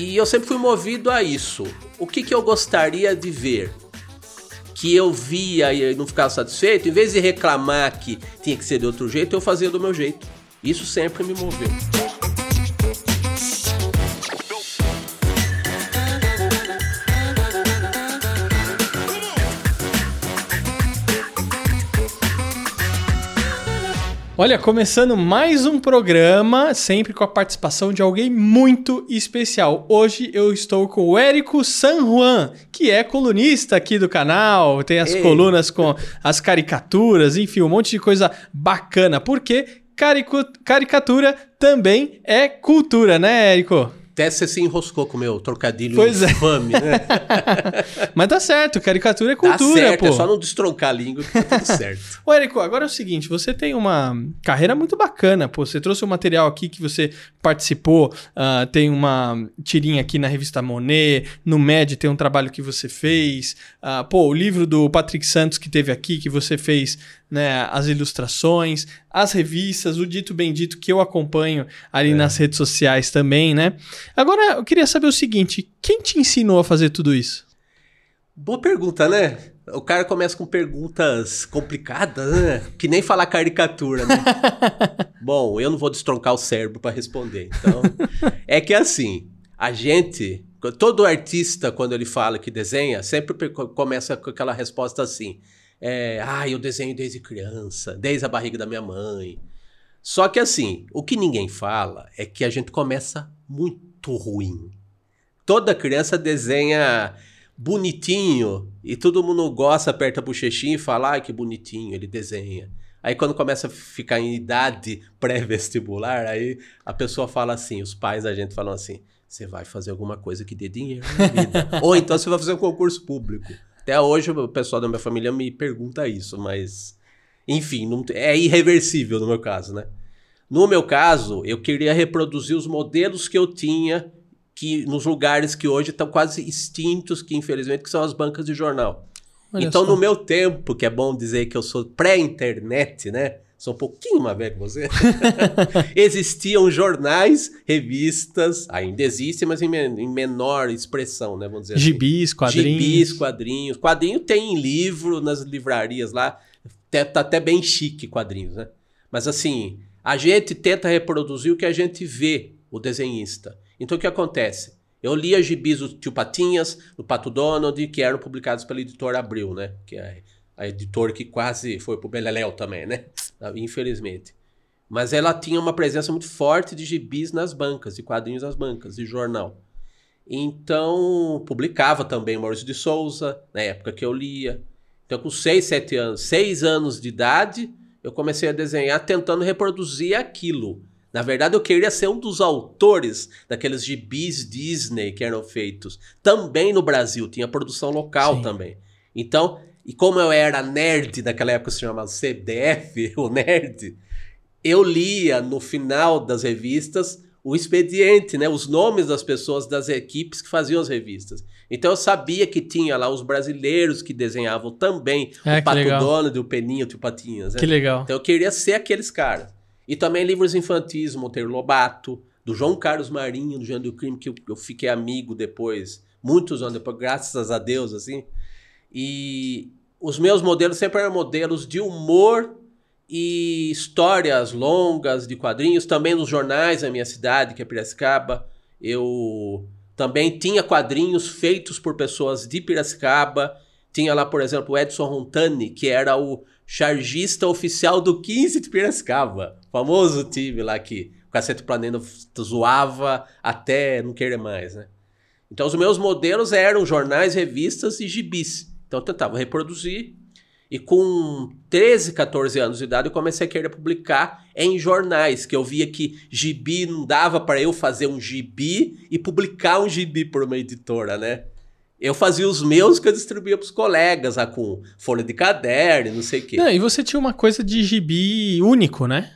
E eu sempre fui movido a isso. O que, que eu gostaria de ver? Que eu via e não ficava satisfeito, em vez de reclamar que tinha que ser de outro jeito, eu fazia do meu jeito. Isso sempre me moveu. Olha, começando mais um programa, sempre com a participação de alguém muito especial. Hoje eu estou com o Érico San Juan, que é colunista aqui do canal, tem as Ei. colunas com as caricaturas, enfim, um monte de coisa bacana, porque caricatura também é cultura, né, Érico? Até você se enroscou com o meu trocadilho pois é. infame, é. né? Mas tá certo, caricatura é cultura, certo, pô. é só não destroncar a língua que tá tudo certo. Ô, Érico, agora é o seguinte, você tem uma carreira muito bacana, pô. Você trouxe um material aqui que você participou, uh, tem uma tirinha aqui na revista Monet, no MED tem um trabalho que você fez, uh, pô, o livro do Patrick Santos que teve aqui, que você fez né, as ilustrações, as revistas, o dito bendito que eu acompanho ali é. nas redes sociais também, né? Agora, eu queria saber o seguinte, quem te ensinou a fazer tudo isso? Boa pergunta, né? O cara começa com perguntas complicadas, né? Que nem falar caricatura, né? Bom, eu não vou destroncar o cérebro para responder. Então, é que assim, a gente, todo artista quando ele fala que desenha, sempre começa com aquela resposta assim: é, ah, eu desenho desde criança, desde a barriga da minha mãe. Só que assim, o que ninguém fala é que a gente começa muito ruim. Toda criança desenha bonitinho e todo mundo gosta, aperta a bochechinha e fala, ai que bonitinho, ele desenha. Aí quando começa a ficar em idade pré-vestibular, aí a pessoa fala assim, os pais da gente falam assim, você vai fazer alguma coisa que dê dinheiro na vida. Ou então você vai fazer um concurso público. Até hoje o pessoal da minha família me pergunta isso, mas enfim, não, é irreversível no meu caso, né? No meu caso, eu queria reproduzir os modelos que eu tinha que nos lugares que hoje estão quase extintos, que infelizmente que são as bancas de jornal. Olha então, só. no meu tempo, que é bom dizer que eu sou pré-internet, né? Sou um pouquinho mais velho que você. Existiam jornais, revistas, ainda existem, mas em, em, menor expressão, né? Vamos dizer assim. Gibis, quadrinhos. Gibis, quadrinhos. Quadrinho tem livro nas livrarias lá. Tá, tá até bem chique quadrinhos, né? Mas assim, a gente tenta reproduzir o que a gente vê, o desenhista. Então o que acontece? Eu lia gibis do Tio Patinhas, do Pato Donald, que eram publicados pela editora Abril, né? Que é a editora que quase foi pro Beleléu também, né? Infelizmente. Mas ela tinha uma presença muito forte de gibis nas bancas, de quadrinhos nas bancas, de jornal. Então, publicava também Maurício de Souza, na época que eu lia. Então, com 6, 7 anos, 6 anos de idade, eu comecei a desenhar tentando reproduzir aquilo. Na verdade, eu queria ser um dos autores daqueles gibis Disney que eram feitos. Também no Brasil, tinha produção local Sim. também. Então, e como eu era nerd, naquela época se chamava CDF, o nerd, eu lia no final das revistas o expediente, né, os nomes das pessoas das equipes que faziam as revistas. Então eu sabia que tinha lá os brasileiros que desenhavam também é, o Pato Donald, o Peninho, o Tio Patinhas. Né? Que legal. Então eu queria ser aqueles caras. E também livros infantis, Monteiro Lobato, do João Carlos Marinho, do Jean do Crime, que eu, eu fiquei amigo depois, muitos anos depois, graças a Deus, assim. E, os meus modelos sempre eram modelos de humor e histórias longas de quadrinhos, também nos jornais da minha cidade, que é Piracicaba. Eu também tinha quadrinhos feitos por pessoas de Piracicaba. Tinha lá, por exemplo, o Edson Rontani, que era o chargista oficial do 15 de Piracicaba. Famoso time lá que o Cacete Planeta zoava até não querer mais, né? Então os meus modelos eram jornais, revistas e gibis. Então eu tentava reproduzir. E com 13, 14 anos de idade eu comecei a querer publicar em jornais, que eu via que gibi não dava para eu fazer um gibi e publicar um gibi por uma editora, né? Eu fazia os meus que eu distribuía para os colegas, lá, com folha de caderno, não sei o quê. Não, e você tinha uma coisa de gibi único, né?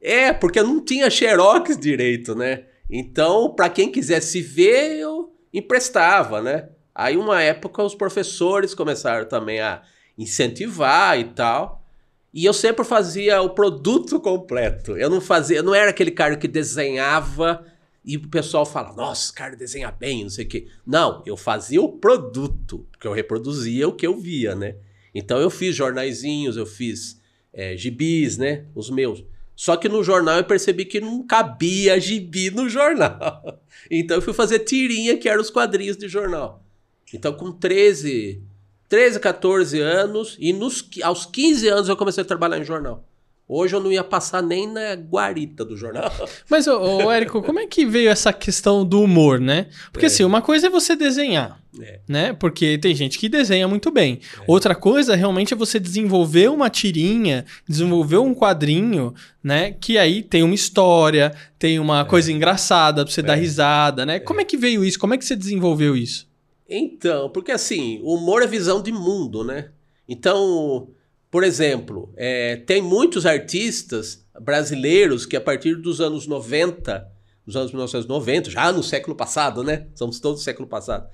É, porque eu não tinha xerox direito, né? Então, para quem quisesse ver, eu emprestava, né? Aí, uma época, os professores começaram também a incentivar e tal. E eu sempre fazia o produto completo. Eu não fazia, não era aquele cara que desenhava E o pessoal fala, nossa, cara desenha bem, não sei o quê. Não, eu fazia o produto, porque eu reproduzia o que eu via, né? Então eu fiz jornaizinhos, eu fiz é, gibis, né? Os meus. Só que no jornal eu percebi que não cabia gibi no jornal. Então eu fui fazer tirinha, que eram os quadrinhos de jornal. Então com 13, 13, 14 anos, e nos, aos 15 anos eu comecei a trabalhar em jornal. Hoje eu não ia passar nem na guarita do jornal. Mas, ô, ô Érico, como é que veio essa questão do humor, né? Porque É. assim, uma coisa é você desenhar, É. né? Porque tem gente que desenha muito bem. Outra coisa realmente é você desenvolver uma tirinha, desenvolver um quadrinho, né? Que aí tem uma história, tem uma coisa engraçada pra você dar risada, né? Como é que veio isso? Como é que você desenvolveu isso? Então, porque assim, o humor é visão de mundo, né? Então, por exemplo, é, tem muitos artistas brasileiros que a partir dos anos 90, dos anos 1990, já no século passado, né? Somos todos do século passado.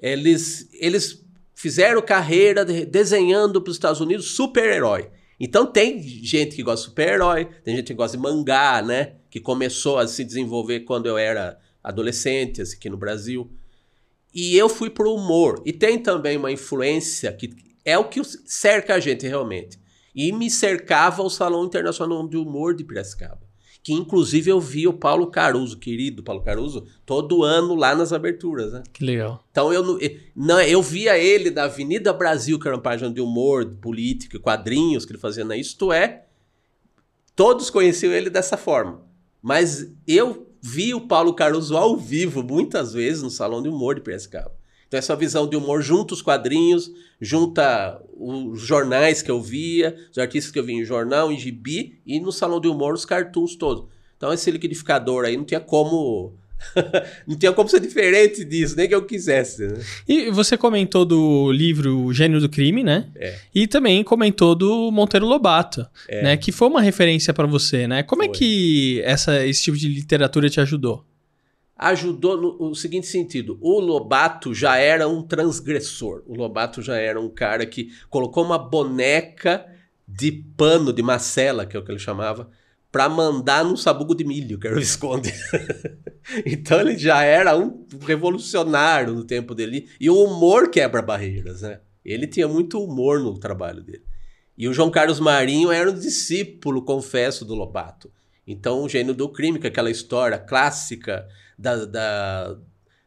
Eles, eles fizeram carreira de- desenhando para os Estados Unidos super-herói. Então tem gente que gosta de super-herói, tem gente que gosta de mangá, né? Que começou a se desenvolver quando eu era adolescente, assim, aqui no Brasil. E eu fui pro humor. E tem também uma influência que é o que cerca a gente realmente. E me cercava o Salão Internacional de Humor de Piracicaba. Que inclusive eu vi o Paulo Caruso, querido Paulo Caruso, todo ano lá nas aberturas, né? Que legal. Então eu não, eu- não, eu via ele da Avenida Brasil, que era uma página de humor, de política, quadrinhos que ele fazia na Isto É. Todos conheciam ele dessa forma. Mas eu vi o Paulo Caruso ao vivo muitas vezes no Salão de Humor de Piracicaba. Então essa visão de humor junta os quadrinhos, junta os jornais que eu via, os artistas que eu via em jornal, em gibi, e no Salão de Humor os cartoons todos. Então esse liquidificador aí não tinha como... não tinha como ser diferente disso, nem que eu quisesse. Né? E você comentou do livro O Gênio do Crime, né? É. E também comentou do Monteiro Lobato, né? Que foi uma referência pra você, né? Como é Foi. que essa, esse tipo de literatura te ajudou? ajudou no, no seguinte sentido: o Lobato já era um transgressor. O Lobato já era um cara que colocou uma boneca de pano, de macela, que é o que ele chamava, para mandar num sabugo de milho, que era o Visconde. então ele já era um revolucionário no tempo dele. E o humor quebra barreiras, né? Ele tinha muito humor no trabalho dele. E o João Carlos Marinho era um discípulo, confesso, do Lobato. Então, o gênio do crime, que é aquela história clássica da, da-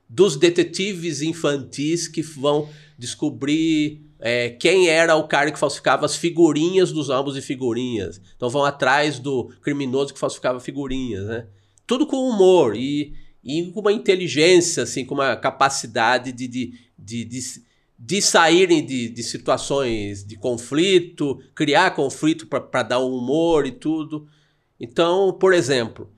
dos detetives infantis que vão descobrir é, quem era o cara que falsificava as figurinhas dos álbuns de figurinhas. Então, vão atrás do criminoso que falsificava figurinhas, né? Tudo com humor e, e com uma inteligência, assim, com uma capacidade de, de, de, de, de saírem de, de situações de conflito, criar conflito para dar um humor e tudo. Então, por exemplo,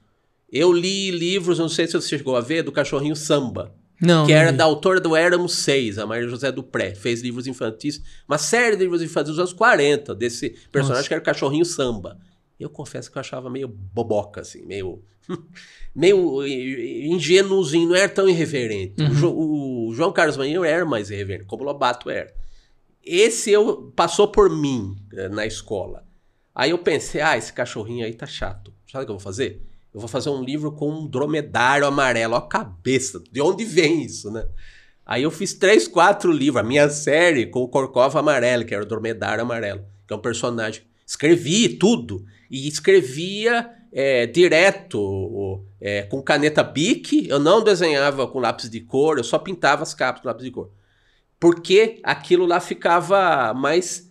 eu li livros, não sei se você chegou a ver, do Cachorrinho Samba, Não. que não era vi. da autora do Éramos Seis, a Maria José Dupré. Fez livros infantis, uma série de livros infantis dos anos 40, desse personagem Nossa. que era o Cachorrinho Samba. Eu confesso que eu achava meio boboca, assim, meio. meio ingênuozinho, não era tão irreverente. O, Jo- o João Carlos Marinho era mais irreverente, como o Lobato era. Esse eu passou por mim eh, na escola. Aí eu pensei, ah, esse cachorrinho aí tá chato. Sabe o que eu vou fazer? Eu vou fazer um livro com um dromedário amarelo. Ó a cabeça, de onde vem isso, né? Aí eu fiz três, quatro livros, a minha série com o Corcova Amarelo, que era o dromedário amarelo, que é um personagem. Escrevi tudo. E escrevia é, direto, é, com caneta Bic. Eu não desenhava com lápis de cor, eu só pintava as capas com lápis de cor. Porque aquilo lá ficava mais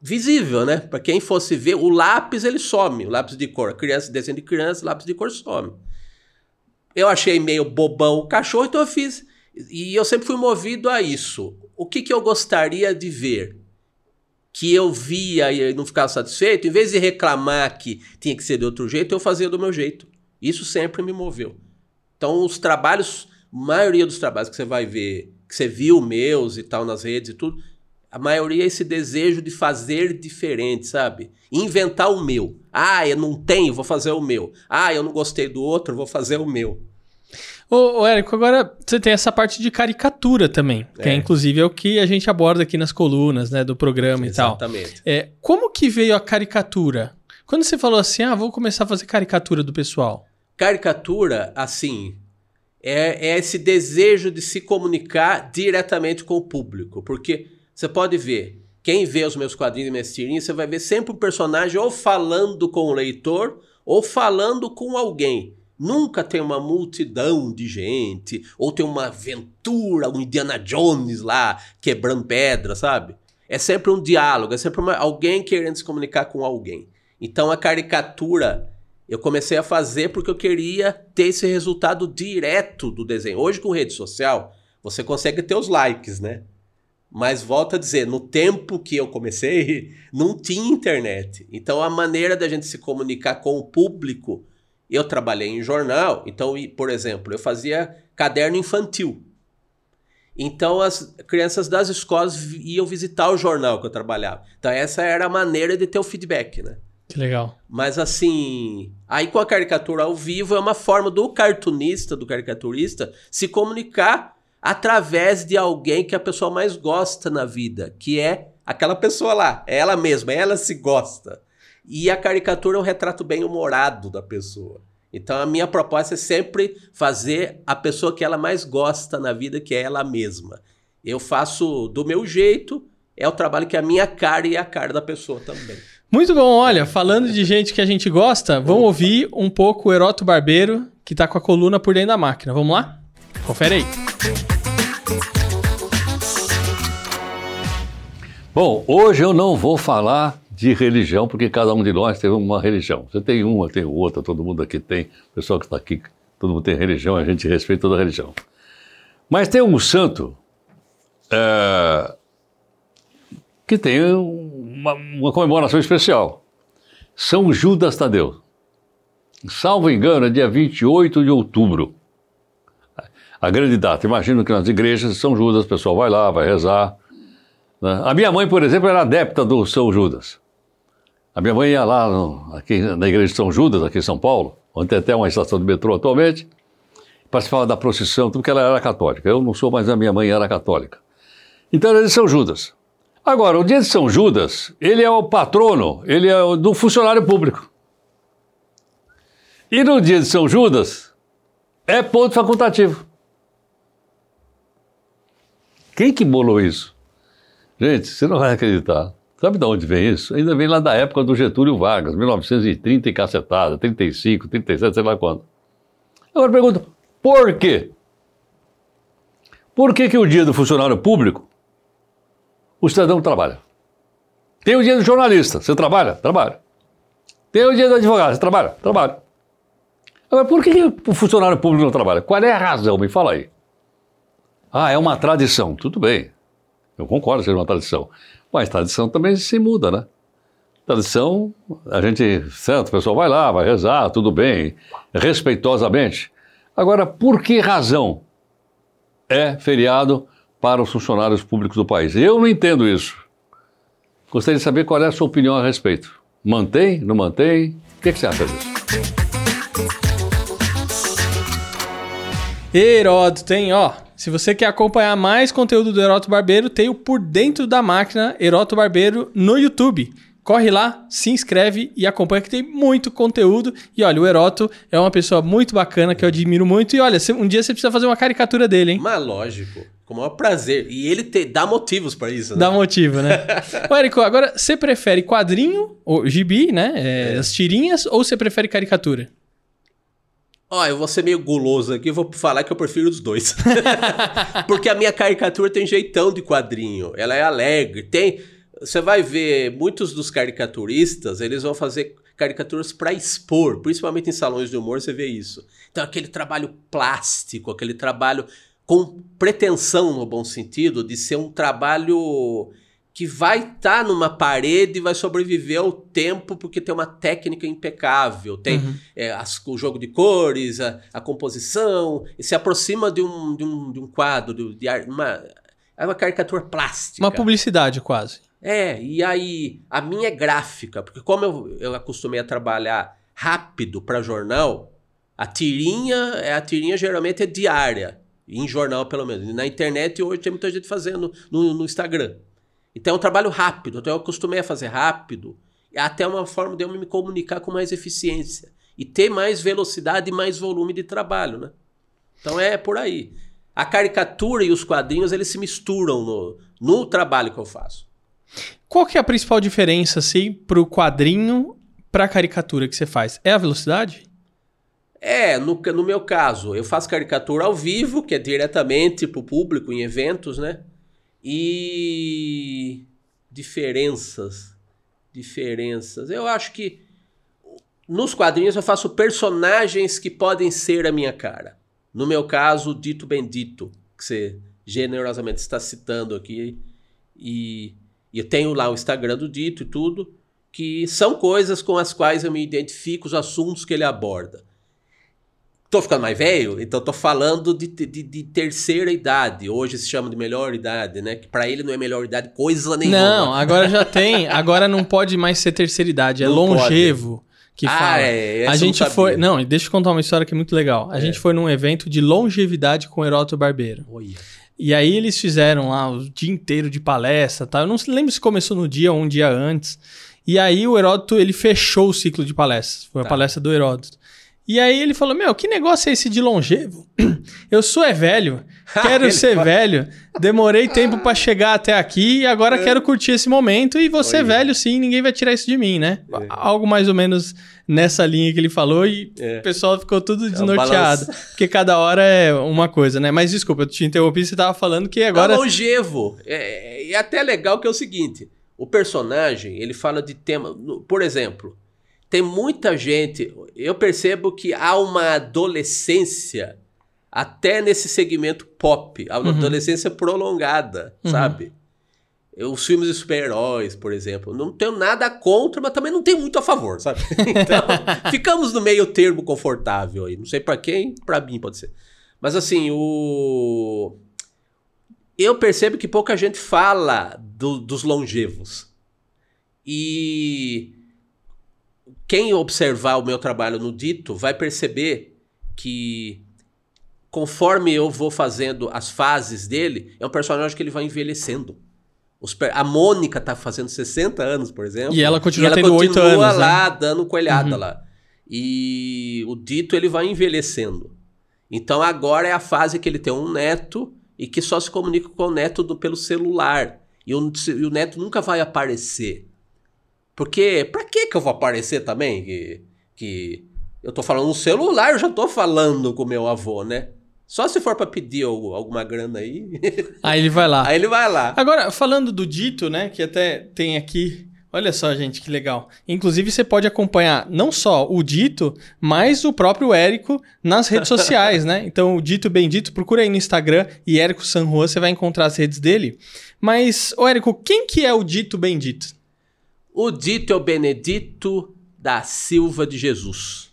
visível, né? Para quem fosse ver, o lápis ele some, o lápis de cor. Criança desenho de criança, lápis de cor some. Eu achei meio bobão o cachorro, então eu fiz. E eu sempre fui movido a isso. O que, que eu gostaria de ver? Que eu via e não ficava satisfeito, em vez de reclamar que tinha que ser de outro jeito, eu fazia do meu jeito. Isso sempre me moveu. Então, os trabalhos, maioria dos trabalhos que você vai ver, que você viu meus e tal nas redes e tudo, a maioria é esse desejo de fazer diferente, sabe? Inventar o meu. Ah, eu não tenho, vou fazer o meu. Ah, eu não gostei do outro, vou fazer o meu. Ô, ô, Érico, agora você tem essa parte de caricatura também, que é. É. inclusive é o que a gente aborda aqui nas colunas, né, do programa e tal. Exatamente. É, como que veio a caricatura? Quando você falou assim, ah, vou começar a fazer caricatura do pessoal. Caricatura, assim, é, é esse desejo de se comunicar diretamente com o público. Porque você pode ver, quem vê os meus quadrinhos e minhas tirinhas, você vai ver sempre o personagem ou falando com o leitor ou falando com alguém. Nunca tem uma multidão de gente, ou tem uma aventura, um Indiana Jones lá quebrando pedra, sabe? É sempre um diálogo, é sempre uma, alguém querendo se comunicar com alguém. Então a caricatura eu comecei a fazer porque eu queria ter esse resultado direto do desenho. Hoje, com rede social, você consegue ter os likes, né? Mas volto a dizer, no tempo que eu comecei, não tinha internet. Então a maneira da gente se comunicar com o público, eu trabalhei em jornal, então, por exemplo, eu fazia caderno infantil. Então as crianças das escolas iam visitar o jornal que eu trabalhava. Então essa era a maneira de ter o feedback, né? Que legal. Mas assim, aí com a caricatura ao vivo é uma forma do cartunista, do caricaturista, se comunicar através de alguém que a pessoa mais gosta na vida, que é aquela pessoa lá, é ela mesma, ela se gosta. E a caricatura é um retrato bem humorado da pessoa. Então a minha proposta é sempre fazer a pessoa que ela mais gosta na vida, que é ela mesma. Eu faço do meu jeito, é o trabalho que é a minha cara e a cara da pessoa também. Muito bom, olha, falando de gente que a gente gosta, vamos ouvir um pouco o Heroto Barbeiro, que tá com a coluna por dentro da máquina. Vamos lá? Confere aí. Bom, hoje eu não vou falar de religião, porque cada um de nós tem uma religião. Você tem uma, tenho outra, todo mundo aqui tem, o pessoal que está aqui, todo mundo tem religião, a gente respeita toda religião. Mas tem um santo é, que tem uma, uma comemoração especial. São Judas Tadeu. Salvo engano, é dia 28 de outubro. A grande data. Imagino que nas igrejas de São Judas o pessoal vai lá, vai rezar. Né? A minha mãe, por exemplo, era adepta do São Judas. A minha mãe ia lá no, aqui na igreja de São Judas, aqui em São Paulo, onde tem até uma estação de metrô atualmente, participava da procissão, tudo porque ela era católica. Eu não sou, mas a minha mãe era católica. Então era de São Judas. Agora, o dia de São Judas, ele é o patrono, ele é o do funcionário público. E no dia de São Judas, é ponto facultativo. Quem que bolou isso? Gente, você não vai acreditar. Sabe de onde vem isso? Ainda vem lá da época do Getúlio Vargas, 1930 e cacetada, 35, 37, sei lá quando. Agora pergunta, por quê? Por que, que o dia do funcionário público o cidadão trabalha. Tem o dia do jornalista, você trabalha? Trabalha. Tem o dia do advogado, você trabalha? Trabalha. Agora, por que o funcionário público não trabalha? Qual é a razão? Me fala aí. Ah, é uma tradição. Tudo bem. Eu concordo que seja uma tradição. Mas tradição também se muda, né? Tradição, a gente, certo, o pessoal vai lá, vai rezar, tudo bem, respeitosamente. Agora, por que razão é feriado para os funcionários públicos do país. Eu não entendo isso. Gostaria de saber qual é a sua opinião a respeito. Mantém? Não mantém? O que, é que você acha disso? Heródoto, tem, ó. Se você quer acompanhar mais conteúdo do Heródoto Barbeiro, tem o Por Dentro da Máquina Heródoto Barbeiro no YouTube. Corre lá, se inscreve e acompanha que tem muito conteúdo. E olha, o Heroto é uma pessoa muito bacana que eu admiro muito. E olha, um dia você precisa fazer uma caricatura dele, hein? Mas lógico. Com o maior prazer. E ele te, dá motivos para isso, né? Dá motivo, né? Ô, Érico, agora você prefere quadrinho, ou gibi, né? É, é. As tirinhas, ou você prefere caricatura? Ó, eu vou ser meio guloso aqui, vou falar que eu prefiro os dois. Porque a minha caricatura tem jeitão de quadrinho. Ela é alegre, tem você vai ver muitos dos caricaturistas, eles vão fazer caricaturas para expor, principalmente em salões de humor você vê isso. Então aquele trabalho plástico, aquele trabalho com pretensão no bom sentido de ser um trabalho que vai estar tá numa parede e vai sobreviver ao tempo porque tem uma técnica impecável, tem uhum. é, as, o jogo de cores, a, a, composição, e se aproxima de um, de um, de um quadro, de, de uma, é uma caricatura plástica. Uma publicidade quase. É, e aí a minha é gráfica, porque como eu, eu acostumei a trabalhar rápido para jornal, a tirinha, é a tirinha geralmente é diária, em jornal pelo menos. Na internet hoje tem muita gente fazendo no, no Instagram. Então é um trabalho rápido, então eu acostumei a fazer rápido, é até uma forma de eu me comunicar com mais eficiência. e ter mais velocidade e mais volume de trabalho, né? Então é por aí. A caricatura e os quadrinhos, eles se misturam no, no trabalho que eu faço. Qual que é a principal diferença, assim, pro quadrinho pra caricatura que você faz? É a velocidade? É, no, no meu caso, eu faço caricatura ao vivo, que é diretamente pro público em eventos, né? E diferenças, diferenças. Eu acho que nos quadrinhos eu faço personagens que podem ser a minha cara. No meu caso, Dito Bendito, que você generosamente está citando aqui. E, e eu tenho lá o Instagram do Dito e tudo, que são coisas com as quais eu me identifico, os assuntos que ele aborda. Tô ficando mais velho, então tô falando de, de, de, terceira idade. Hoje se chama de melhor idade, né? Que pra ele não é melhor idade coisa nenhuma. Não, agora já tem. Agora não pode mais ser terceira idade, é não longevo. Pode. Que ah, fala. É, a gente não foi. Não, deixa eu contar uma história que é muito legal. A é. gente foi num evento de longevidade com o Heródoto Barbeiro. Oi. E aí eles fizeram lá o dia inteiro de palestra, tá? Eu não lembro se começou no dia ou um dia antes. E aí o Heródoto, ele fechou o ciclo de palestras. Foi a tá. palestra do Heródoto. E aí ele falou: Meu, que negócio é esse de longevo? Eu sou é velho, quero ser velho. Demorei tempo para chegar até aqui e agora é. quero curtir esse momento. E você é velho, sim, ninguém vai tirar isso de mim, né? É. Algo mais ou menos nessa linha que ele falou e é. o pessoal ficou tudo é desnorteado. porque cada hora é uma coisa, né? Mas desculpa, eu te interrompi, você tava falando que agora. Tá longevo. É, é até legal que é o seguinte: o personagem, ele fala de tema. Por exemplo tem muita gente. Eu percebo que há uma adolescência até nesse segmento pop, a uhum. adolescência prolongada, uhum. sabe? Os filmes de super-heróis, por exemplo. Não tenho nada contra, mas também não tenho muito a favor, sabe? Então, ficamos no meio termo confortável aí. Não sei para quem, para mim pode ser. Mas assim, o. Eu percebo que pouca gente fala do, dos longevos. E quem observar o meu trabalho no dito vai perceber que conforme eu vou fazendo as fases dele, é um personagem que ele vai envelhecendo. a Mônica tá fazendo 60 anos, por exemplo. E ela continua e ela tendo continua 8 anos. lá, né? dando coelhada uhum. lá. E o dito ele vai envelhecendo. Então agora é a fase que ele tem um neto e que só se comunica com o neto do, pelo celular. E o, e o neto nunca vai aparecer. Porque pra que que eu vou aparecer também? Que, que eu tô falando no celular, eu já tô falando com meu avô, né? Só se for para pedir alguma grana aí. Aí ele vai lá. Aí ele vai lá. Agora, falando do dito, né? Que até tem aqui. Olha só, gente, que legal. Inclusive, você pode acompanhar não só o Dito, mas o próprio Érico nas redes sociais, né? Então, o Dito Bendito, procura aí no Instagram e Érico Sanrua, você vai encontrar as redes dele. Mas, ô Érico, quem que é o Dito Bendito? O dito é o Benedito da Silva de Jesus.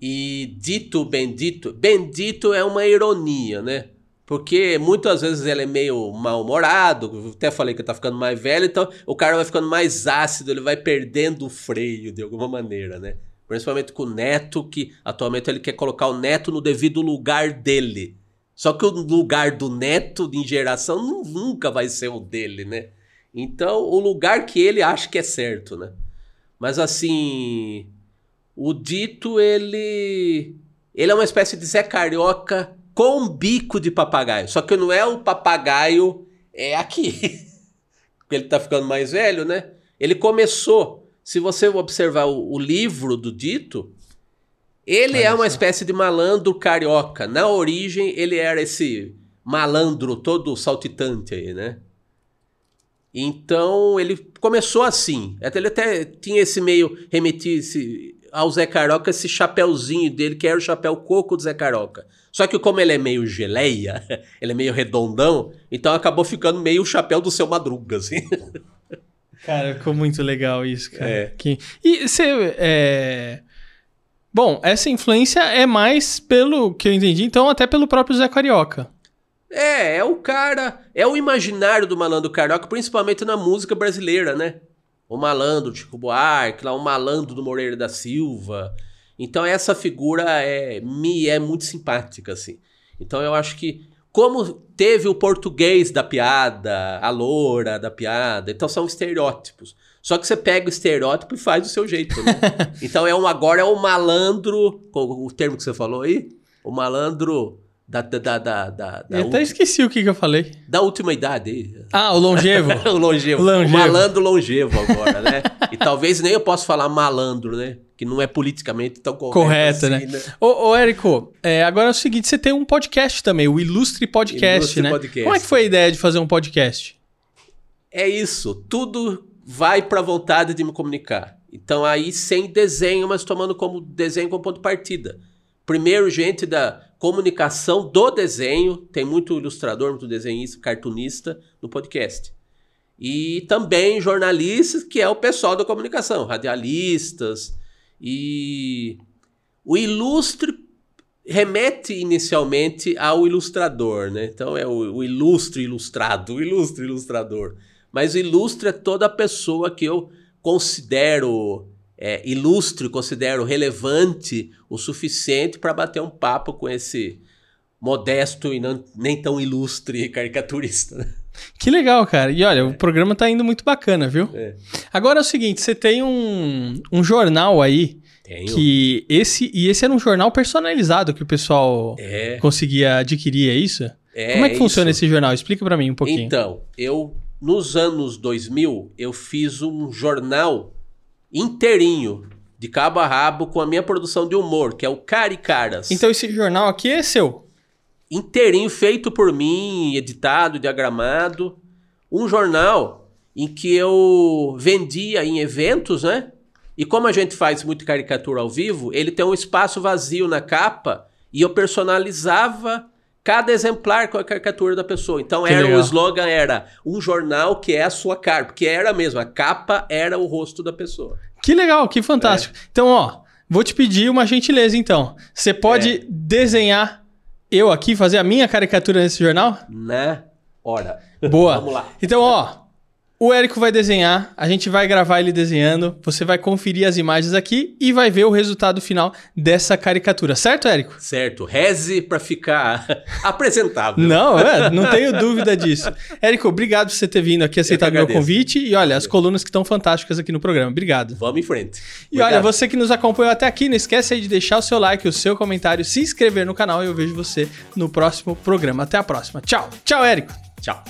E dito bendito, bendito é uma ironia, né? Porque muitas vezes ele é meio mal-humorado, até falei que tá ficando mais velho, então o cara vai ficando mais ácido, ele vai perdendo o freio de alguma maneira, né? Principalmente com o neto, que atualmente ele quer colocar o neto no devido lugar dele. Só que o lugar do neto em geração nunca vai ser o dele, né? Então, o lugar que ele acha que é certo, né? Mas assim, o dito ele ele é uma espécie de Zé Carioca com bico de papagaio. Só que não é o papagaio é aqui. Porque ele tá ficando mais velho, né? Ele começou, se você observar o, o livro do dito, ele Olha é uma só. espécie de malandro carioca. Na origem, ele era esse malandro todo saltitante aí, né? Então ele começou assim. Ele até tinha esse meio remetir ao Zé Caroca, esse chapéuzinho dele, que era o chapéu coco do Zé Caroca. Só que como ele é meio geleia, ele é meio redondão, então acabou ficando meio o chapéu do seu Madruga, assim. Cara, ficou muito legal isso, cara. É. Que... E você. É... Bom, essa influência é mais pelo que eu entendi, então até pelo próprio Zé Carioca. É, é o cara, é o imaginário do malandro carioca, principalmente na música brasileira, né? O malandro de Chico Buarque, lá o malandro do Moreira da Silva. Então essa figura é me é muito simpática assim. Então eu acho que como teve o português da piada, a loura da piada, então são estereótipos. Só que você pega o estereótipo e faz do seu jeito, né? então é um agora é o malandro, o termo que você falou aí, o malandro da da da da, Eu até esqueci o que, que eu falei. Da última idade. Ah, o longevo. o longevo. Longevo. O malandro longevo agora, né? e talvez nem eu possa falar malandro, né? Que não é politicamente tão correto. Correto, assim, né? Ô, ô Érico, é, agora é o seguinte, você tem um podcast também, o Ilustre Podcast, Ilustre né? Podcast. Como é que foi a ideia de fazer um podcast? É isso. Tudo vai pra vontade de me comunicar. Então aí sem desenho, mas tomando como desenho como ponto de partida. Primeiro, gente da comunicação do desenho, tem muito ilustrador, muito desenhista, cartunista no podcast. E também jornalistas, que é o pessoal da comunicação, radialistas. E o ilustre remete inicialmente ao ilustrador, né? Então é o, o ilustre ilustrado, o ilustre ilustrador. Mas o ilustre é toda pessoa que eu considero é, ilustre, considero relevante o suficiente para bater um papo com esse modesto e não, nem tão ilustre caricaturista. né? Que legal, cara. E olha, o programa tá indo muito bacana, viu? É. Agora é o seguinte, você tem um, um jornal aí Tenho. que esse e esse era um jornal personalizado que o pessoal É, conseguia adquirir, é isso? é Como é que funciona esse jornal? Explica pra mim um pouquinho. Então, eu nos anos 2000 eu fiz um jornal inteirinho de cabo a rabo com a minha produção de humor, que é o Caricaras. Então esse jornal aqui é seu. inteirinho feito por mim, editado, diagramado. Um jornal em que eu vendia em eventos, né? E como a gente faz muito caricatura ao vivo, ele tem um espaço vazio na capa e eu personalizava cada exemplar com a caricatura da pessoa. Então Que era legal. o slogan era um jornal que é a sua cara, porque era mesmo, a capa era o rosto da pessoa. Que legal, que fantástico. É. Então, ó, vou te pedir uma gentileza então. Você pode É. desenhar eu aqui, fazer a minha caricatura nesse jornal? Na hora. Boa. Vamos lá. Então, ó, o Érico vai desenhar, a gente vai gravar ele desenhando, você vai conferir as imagens aqui e vai ver o resultado final dessa caricatura, certo, Érico? Certo, reze pra ficar apresentável. Não, é, não tenho dúvida disso. Érico, obrigado por você ter vindo aqui, aceitado meu convite e olha, as colunas que estão fantásticas aqui no programa. Obrigado. Vamos em frente. E olha, você que nos acompanhou até aqui, não esquece aí de deixar o seu like, o seu comentário, se inscrever no canal e eu vejo você no próximo programa. Até a próxima. Tchau. Tchau, Érico. Tchau.